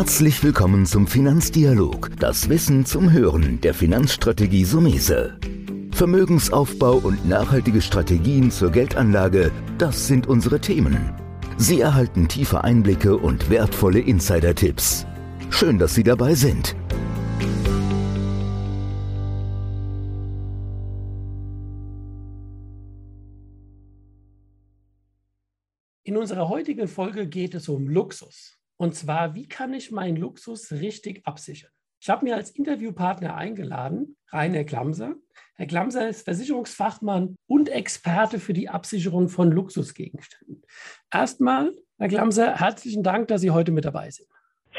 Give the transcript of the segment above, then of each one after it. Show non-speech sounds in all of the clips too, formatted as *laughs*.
Herzlich willkommen zum Finanzdialog, das Wissen zum Hören der Finanzstrategie Sumese. Vermögensaufbau und nachhaltige Strategien zur Geldanlage, das sind unsere Themen. Sie erhalten tiefe Einblicke und wertvolle Insider-Tipps. Schön, dass Sie dabei sind. In unserer heutigen Folge geht es um Luxus. Und zwar, wie kann ich meinen Luxus richtig absichern? Ich habe mir als Interviewpartner eingeladen Rainer Glamser. Herr Glamser ist Versicherungsfachmann und Experte für die Absicherung von Luxusgegenständen. Erstmal, Herr Glamser, herzlichen Dank, dass Sie heute mit dabei sind.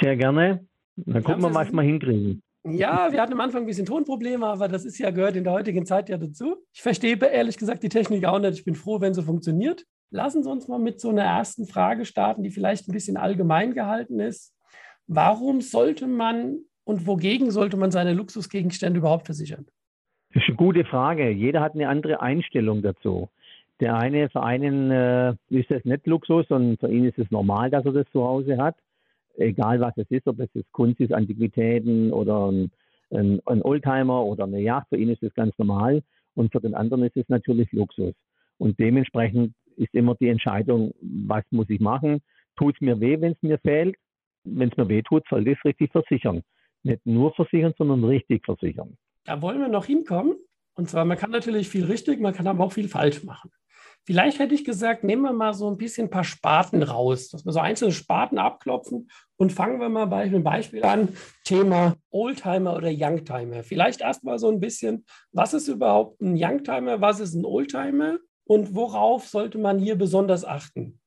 Sehr gerne. Dann gucken wir, was wir hinkriegen. Ja, wir hatten am Anfang ein bisschen Tonprobleme, aber das ist ja gehört in der heutigen Zeit ja dazu. Ich verstehe ehrlich gesagt die Technik auch nicht. Ich bin froh, wenn sie funktioniert. Lassen Sie uns mal mit so einer ersten Frage starten, die vielleicht ein bisschen allgemein gehalten ist. Warum sollte man und wogegen sollte man seine Luxusgegenstände überhaupt versichern? Das ist eine gute Frage. Jeder hat eine andere Einstellung dazu. Der eine, für einen äh, ist das nicht Luxus und für ihn ist es normal, dass er das zu Hause hat. Egal was es ist, ob es jetzt Kunst ist, Antiquitäten oder ein, ein, ein Oldtimer oder eine Yacht, für ihn ist das ganz normal. Und für den anderen ist es natürlich Luxus. Und dementsprechend ist immer die Entscheidung, was muss ich machen? Tut es mir weh, wenn es mir fehlt? Wenn es mir weh tut, soll ich es richtig versichern. Nicht nur versichern, sondern richtig versichern. Da wollen wir noch hinkommen. Und zwar, man kann natürlich viel richtig, man kann aber auch viel falsch machen. Vielleicht hätte ich gesagt, nehmen wir mal so ein bisschen ein paar Sparten raus, dass wir so einzelne Sparten abklopfen und fangen wir mal bei einem Beispiel an, Thema Oldtimer oder Youngtimer. Vielleicht erstmal so ein bisschen, was ist überhaupt ein Youngtimer, was ist ein Oldtimer und worauf sollte man hier besonders achten?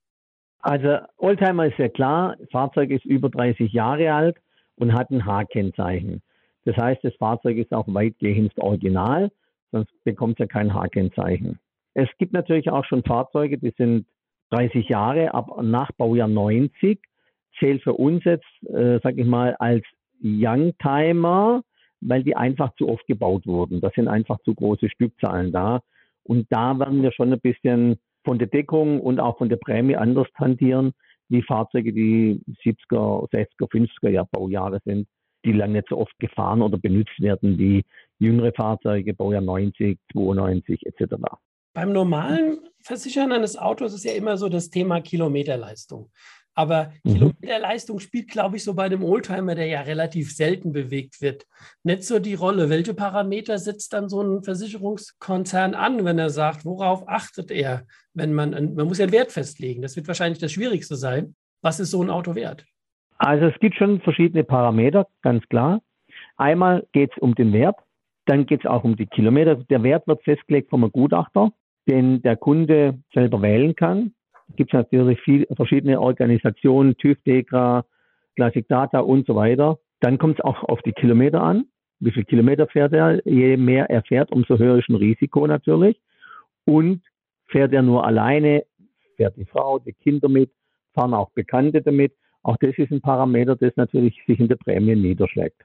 Also Oldtimer ist ja klar, das Fahrzeug ist über 30 Jahre alt und hat ein H-Kennzeichen. Das heißt, das Fahrzeug ist auch weitgehend original, sonst bekommt es ja kein H-Kennzeichen. Es gibt natürlich auch schon Fahrzeuge, die sind 30 Jahre, ab nach Baujahr 90, zählt für uns jetzt, äh, sage ich mal, als Youngtimer, weil die einfach zu oft gebaut wurden. Das sind einfach zu große Stückzahlen da. Und da werden wir schon ein bisschen von der Deckung und auch von der Prämie anders hantieren, wie Fahrzeuge, die 70er, 60er, 50er Jahr Baujahre sind, die lange nicht so oft gefahren oder benutzt werden wie jüngere Fahrzeuge, Baujahr 90, 92 etc. Beim normalen Versichern eines Autos ist ja immer so das Thema Kilometerleistung. Aber mhm. Kilometerleistung spielt, glaube ich, so bei dem Oldtimer, der ja relativ selten bewegt wird, nicht so die Rolle. Welche Parameter setzt dann so ein Versicherungskonzern an, wenn er sagt, worauf achtet er, wenn man, man muss ja einen Wert festlegen. Das wird wahrscheinlich das Schwierigste sein. Was ist so ein Auto wert? Also es gibt schon verschiedene Parameter, ganz klar. Einmal geht es um den Wert, dann geht es auch um die Kilometer. Der Wert wird festgelegt vom Gutachter, den der Kunde selber wählen kann gibt es natürlich viele verschiedene Organisationen, TÜV, DEKRA, Classic Data und so weiter. Dann kommt es auch auf die Kilometer an. Wie viele Kilometer fährt er? Je mehr er fährt, umso höher ist ein Risiko natürlich. Und fährt er nur alleine, fährt die Frau, die Kinder mit, fahren auch Bekannte damit. Auch das ist ein Parameter, das natürlich sich in der Prämie niederschlägt.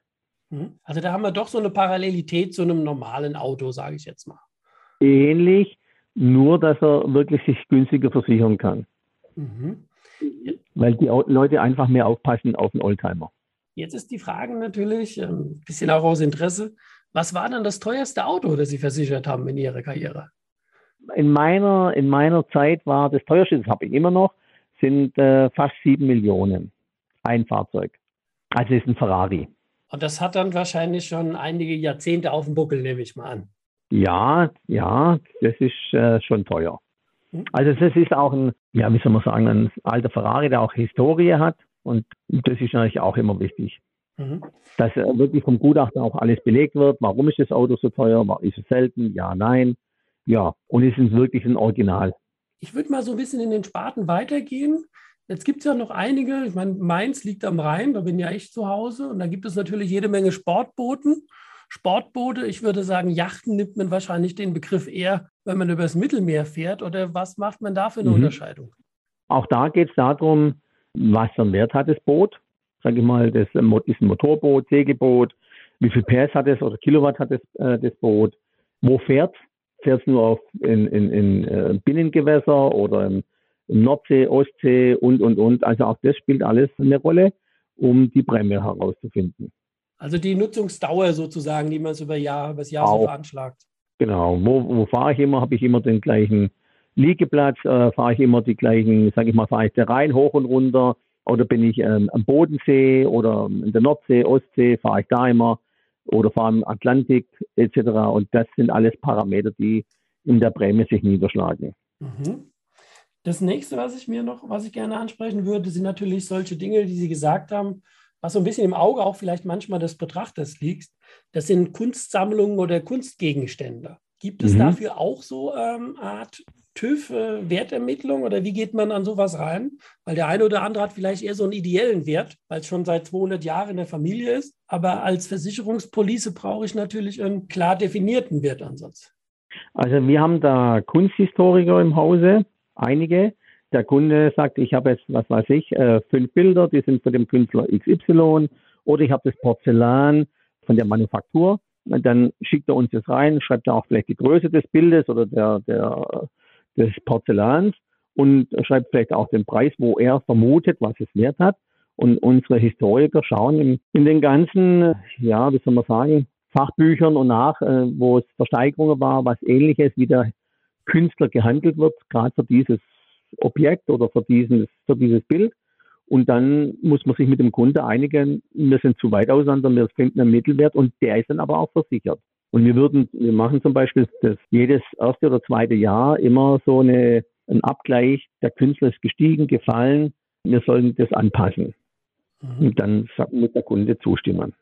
Mhm. Also da haben wir doch so eine Parallelität zu einem normalen Auto, sage ich jetzt mal. Ähnlich, nur, dass er wirklich sich günstiger versichern kann. Mhm. Weil die Leute einfach mehr aufpassen auf den Oldtimer. Jetzt ist die Frage natürlich, ein ähm, bisschen auch aus Interesse, was war dann das teuerste Auto, das Sie versichert haben in Ihrer Karriere? In meiner, in meiner Zeit war das teuerste, das habe ich immer noch, sind äh, fast sieben Millionen. Ein Fahrzeug. Also ist ein Ferrari. Und das hat dann wahrscheinlich schon einige Jahrzehnte auf dem Buckel, nehme ich mal an. Ja, ja, das ist äh, schon teuer. Hm. Also das ist auch ein, ja, wie soll man sagen, ein alter Ferrari, der auch Historie hat. Und das ist natürlich auch immer wichtig. Mhm. Dass äh, wirklich vom Gutachter auch alles belegt wird. Warum ist das Auto so teuer? Ist es selten? Ja, nein. Ja, und ist es wirklich ein Original? Ich würde mal so ein bisschen in den Sparten weitergehen. Jetzt gibt es ja noch einige. Ich meine, Mainz liegt am Rhein, da bin ja ich zu Hause. Und da gibt es natürlich jede Menge Sportbooten. Sportboote, ich würde sagen, Yachten nimmt man wahrscheinlich den Begriff eher, wenn man übers Mittelmeer fährt. Oder was macht man da für eine mhm. Unterscheidung? Auch da geht es darum, was für einen Wert hat das Boot. Sage ich mal, das ist ein Motorboot, Segelboot. Wie viel PS hat es oder Kilowatt hat es, äh, das Boot? Wo fährt Fährt es nur auf in, in, in äh, Binnengewässer oder im, im Nordsee, Ostsee und, und, und. Also auch das spielt alles eine Rolle. um die Prämie herauszufinden. Also die Nutzungsdauer sozusagen, die man so über Jahr, über das Jahr Auch. so veranschlagt. Genau. Wo, wo fahre ich immer? Habe ich immer den gleichen Liegeplatz? Äh, fahre ich immer die gleichen, sage ich mal, fahre ich der Rhein hoch und runter? Oder bin ich ähm, am Bodensee oder in der Nordsee, Ostsee? Fahre ich da immer? Oder fahre im Atlantik etc. Und das sind alles Parameter, die in der Prämie sich niederschlagen. Mhm. Das nächste, was ich mir noch, was ich gerne ansprechen würde, sind natürlich solche Dinge, die Sie gesagt haben, was so ein bisschen im Auge auch vielleicht manchmal des Betrachters liegt. Das sind Kunstsammlungen oder Kunstgegenstände. Gibt es mhm. dafür auch so ähm, Art TÜV, äh, oder wie geht man an sowas rein? Weil der eine oder andere hat vielleicht eher so einen ideellen Wert, weil es schon seit 200 Jahren in der Familie ist. Aber als Versicherungspolice brauche ich natürlich einen klar definierten Wertansatz. Also wir haben da Kunsthistoriker im Hause, einige. Der Kunde sagt, ich habe jetzt, was weiß ich, äh, fünf Bilder, die sind von dem Künstler XY oder ich habe das Porzellan von der Manufaktur. Und dann schickt er uns das rein, schreibt er auch vielleicht die Größe des Bildes oder der, der, des Porzellans und schreibt vielleicht auch den Preis, wo er vermutet, was es wert hat. Und unsere Historiker schauen in, in den ganzen, ja, wie soll man sagen, Fachbüchern und nach, äh, wo es Versteigerungen war, was ähnliches wie der Künstler gehandelt wird, gerade für dieses Objekt oder für dieses, für dieses Bild. Und dann muss man sich mit dem Kunde einigen, wir sind zu weit auseinander, wir finden einen Mittelwert und der ist dann aber auch versichert. Und wir würden, wir machen zum Beispiel das jedes erste oder zweite Jahr immer so eine, einen Abgleich, der Künstler ist gestiegen, gefallen, wir sollen das anpassen. Mhm. Und dann muss der Kunde zustimmen.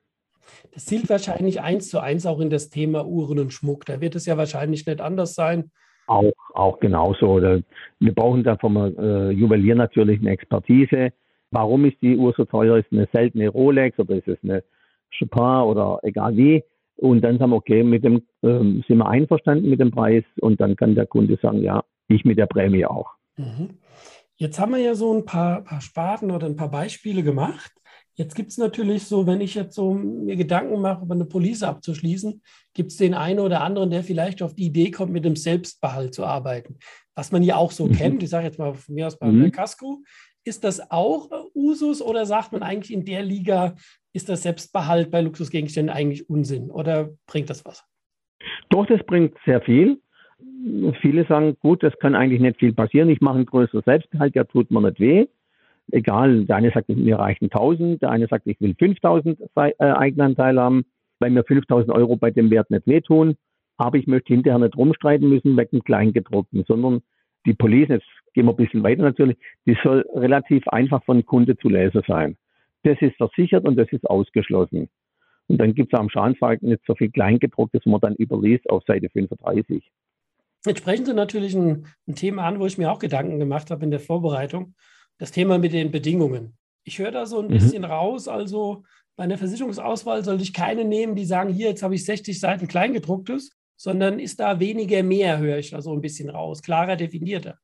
Das zielt wahrscheinlich eins zu eins auch in das Thema Uhren und Schmuck. Da wird es ja wahrscheinlich nicht anders sein. Auch, auch genauso. Wir brauchen da vom äh, Juwelier natürlich eine Expertise. Warum ist die Uhr so teuer? Ist eine seltene Rolex oder ist es eine Chopin oder egal wie? Und dann sagen wir, okay, mit dem ähm, sind wir einverstanden mit dem Preis und dann kann der Kunde sagen, ja, ich mit der Prämie auch. Mhm. Jetzt haben wir ja so ein paar, paar Sparten oder ein paar Beispiele gemacht. Jetzt gibt es natürlich so, wenn ich jetzt so mir Gedanken mache, über eine Police abzuschließen, gibt es den einen oder anderen, der vielleicht auf die Idee kommt, mit dem Selbstbehalt zu arbeiten. Was man ja auch so mhm. kennt, ich sage jetzt mal von mir aus bei mhm. Casco, ist das auch Usus oder sagt man eigentlich in der Liga, ist das Selbstbehalt bei Luxusgegenständen eigentlich Unsinn oder bringt das was? Doch, das bringt sehr viel. Viele sagen, gut, das kann eigentlich nicht viel passieren. Ich mache einen größeren Selbstbehalt, der tut mir nicht weh egal, der eine sagt, mir reichen 1000, der eine sagt, ich will 5000 äh, Eigenanteil haben, weil mir 5000 Euro bei dem Wert nicht wehtun, aber ich möchte hinterher nicht rumstreiten müssen wegen Kleingedruckten, sondern die Police, jetzt gehen wir ein bisschen weiter natürlich, die soll relativ einfach von Kunde zu Leser sein. Das ist versichert und das ist ausgeschlossen. Und dann gibt es am Schadenfall nicht so viel Kleingedrucktes, man dann überliest auf Seite 35. Jetzt sprechen Sie natürlich ein, ein Thema an, wo ich mir auch Gedanken gemacht habe in der Vorbereitung das Thema mit den Bedingungen. Ich höre da so ein mhm. bisschen raus, also bei einer Versicherungsauswahl sollte ich keine nehmen, die sagen, hier, jetzt habe ich 60 Seiten Kleingedrucktes, sondern ist da weniger mehr, höre ich da so ein bisschen raus, klarer definierter.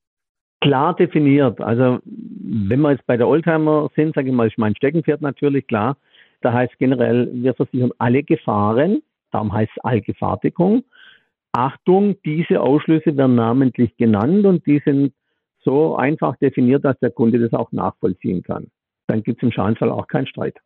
Klar definiert. Also wenn wir jetzt bei der Oldtimer sind, sage ich mal, ist mein Steckenpferd natürlich klar. Da heißt generell, wir versichern alle Gefahren, darum heißt es Allgefahrdeckung. Achtung, diese Ausschlüsse werden namentlich genannt und die sind so einfach definiert, dass der Kunde das auch nachvollziehen kann. Dann gibt es im Schadenfall auch keinen Streit.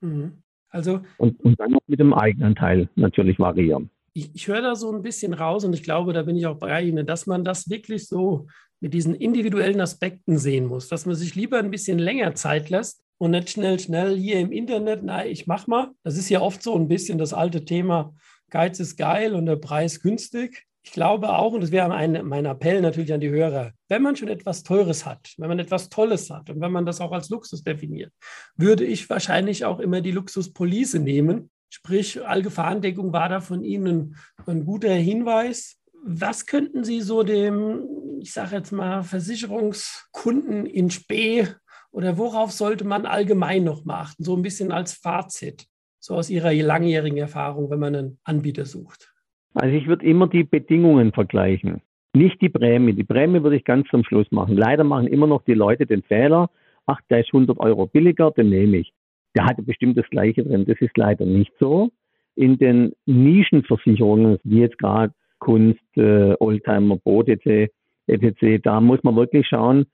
Mhm. Also, und, und dann noch mit dem Eigenanteil natürlich variieren. Ich, ich höre da so ein bisschen raus und ich glaube, da bin ich auch bei Ihnen, dass man das wirklich so mit diesen individuellen Aspekten sehen muss, dass man sich lieber ein bisschen länger Zeit lässt und nicht schnell, schnell hier im Internet, na, ich mach mal. Das ist ja oft so ein bisschen das alte Thema, Geiz ist geil und der Preis günstig ich glaube auch, und das wäre mein, mein Appell natürlich an die Hörer, wenn man schon etwas Teures hat, wenn man etwas Tolles hat und wenn man das auch als Luxus definiert, würde ich wahrscheinlich auch immer die Luxuspolice nehmen. Sprich, Allgefahrendeckung war da von Ihnen ein guter Hinweis. Was könnten Sie so dem, ich sage jetzt mal, Versicherungskunden in Spee oder worauf sollte man allgemein noch machen? So ein bisschen als Fazit, so aus Ihrer langjährigen Erfahrung, wenn man einen Anbieter sucht. Also ich würde immer die Bedingungen vergleichen, nicht die Prämie. Die Prämie würde ich ganz zum Schluss machen. Leider machen immer noch die Leute den Fehler, ach, der ist 100 Euro billiger, den nehme ich. Der hatte bestimmt das Gleiche drin. Das ist leider nicht so. In den Nischenversicherungen, wie jetzt gerade Kunst, äh, Oldtimer, Boot etc., etc., da muss man wirklich schauen,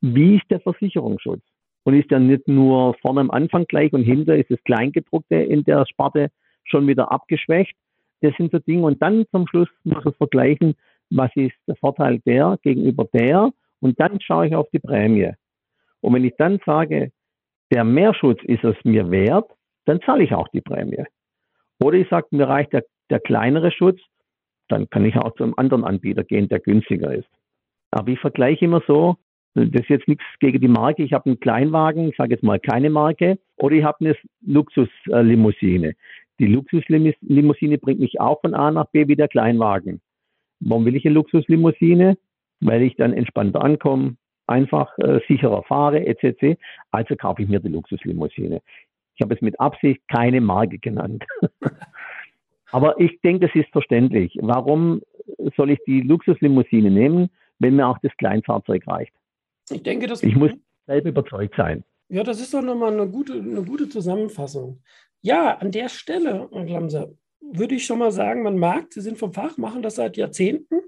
wie ist der Versicherungsschutz? und ist ja nicht nur vorne am Anfang gleich und hinter ist das Kleingedruckte in der Sparte schon wieder abgeschwächt. Das sind so Dinge. Und dann zum Schluss muss man vergleichen, was ist der Vorteil der gegenüber der. Und dann schaue ich auf die Prämie. Und wenn ich dann sage, der Mehrschutz ist es mir wert, dann zahle ich auch die Prämie. Oder ich sage, mir reicht der, der kleinere Schutz, dann kann ich auch zu einem anderen Anbieter gehen, der günstiger ist. Aber ich vergleiche immer so, das ist jetzt nichts gegen die Marke. Ich habe einen Kleinwagen, ich sage jetzt mal keine Marke, oder ich habe eine Luxuslimousine. Die Luxuslimousine bringt mich auch von A nach B wie der Kleinwagen. Warum will ich eine Luxuslimousine? Weil ich dann entspannter ankomme, einfach äh, sicherer fahre, etc. Also kaufe ich mir die Luxuslimousine. Ich habe es mit Absicht keine Marke genannt. *laughs* Aber ich denke, das ist verständlich. Warum soll ich die Luxuslimousine nehmen, wenn mir auch das Kleinfahrzeug reicht? Ich denke, das. Ich muss *laughs* selber überzeugt sein. Ja, das ist doch nochmal eine gute, eine gute Zusammenfassung. Ja, an der Stelle, Herr Glamser, würde ich schon mal sagen, man mag, Sie sind vom Fach, machen das seit Jahrzehnten.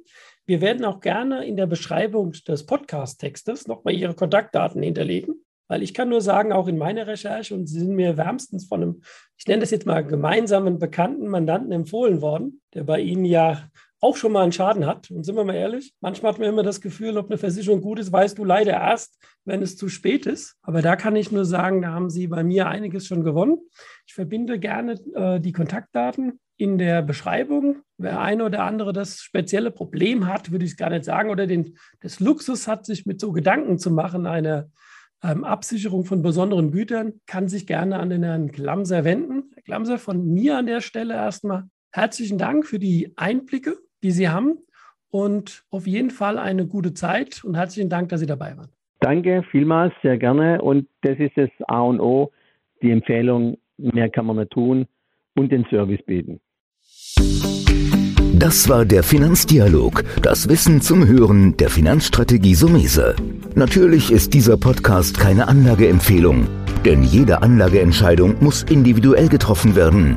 Wir werden auch gerne in der Beschreibung des Podcast-Textes nochmal Ihre Kontaktdaten hinterlegen, weil ich kann nur sagen, auch in meiner Recherche, und Sie sind mir wärmstens von einem, ich nenne das jetzt mal gemeinsamen bekannten Mandanten empfohlen worden, der bei Ihnen ja auch schon mal einen Schaden hat. Und sind wir mal ehrlich, manchmal hat man immer das Gefühl, ob eine Versicherung gut ist, weißt du leider erst, wenn es zu spät ist. Aber da kann ich nur sagen, da haben Sie bei mir einiges schon gewonnen. Ich verbinde gerne äh, die Kontaktdaten in der Beschreibung. Wer eine oder andere das spezielle Problem hat, würde ich es gar nicht sagen, oder den, das Luxus hat, sich mit so Gedanken zu machen, eine ähm, Absicherung von besonderen Gütern, kann sich gerne an den Herrn Glamser wenden. Herr Glamser, von mir an der Stelle erstmal herzlichen Dank für die Einblicke die Sie haben. Und auf jeden Fall eine gute Zeit und herzlichen Dank, dass Sie dabei waren. Danke vielmals, sehr gerne. Und das ist das A und O, die Empfehlung, mehr kann man nicht tun und den Service bieten. Das war der Finanzdialog, das Wissen zum Hören der Finanzstrategie Sumese. Natürlich ist dieser Podcast keine Anlageempfehlung, denn jede Anlageentscheidung muss individuell getroffen werden.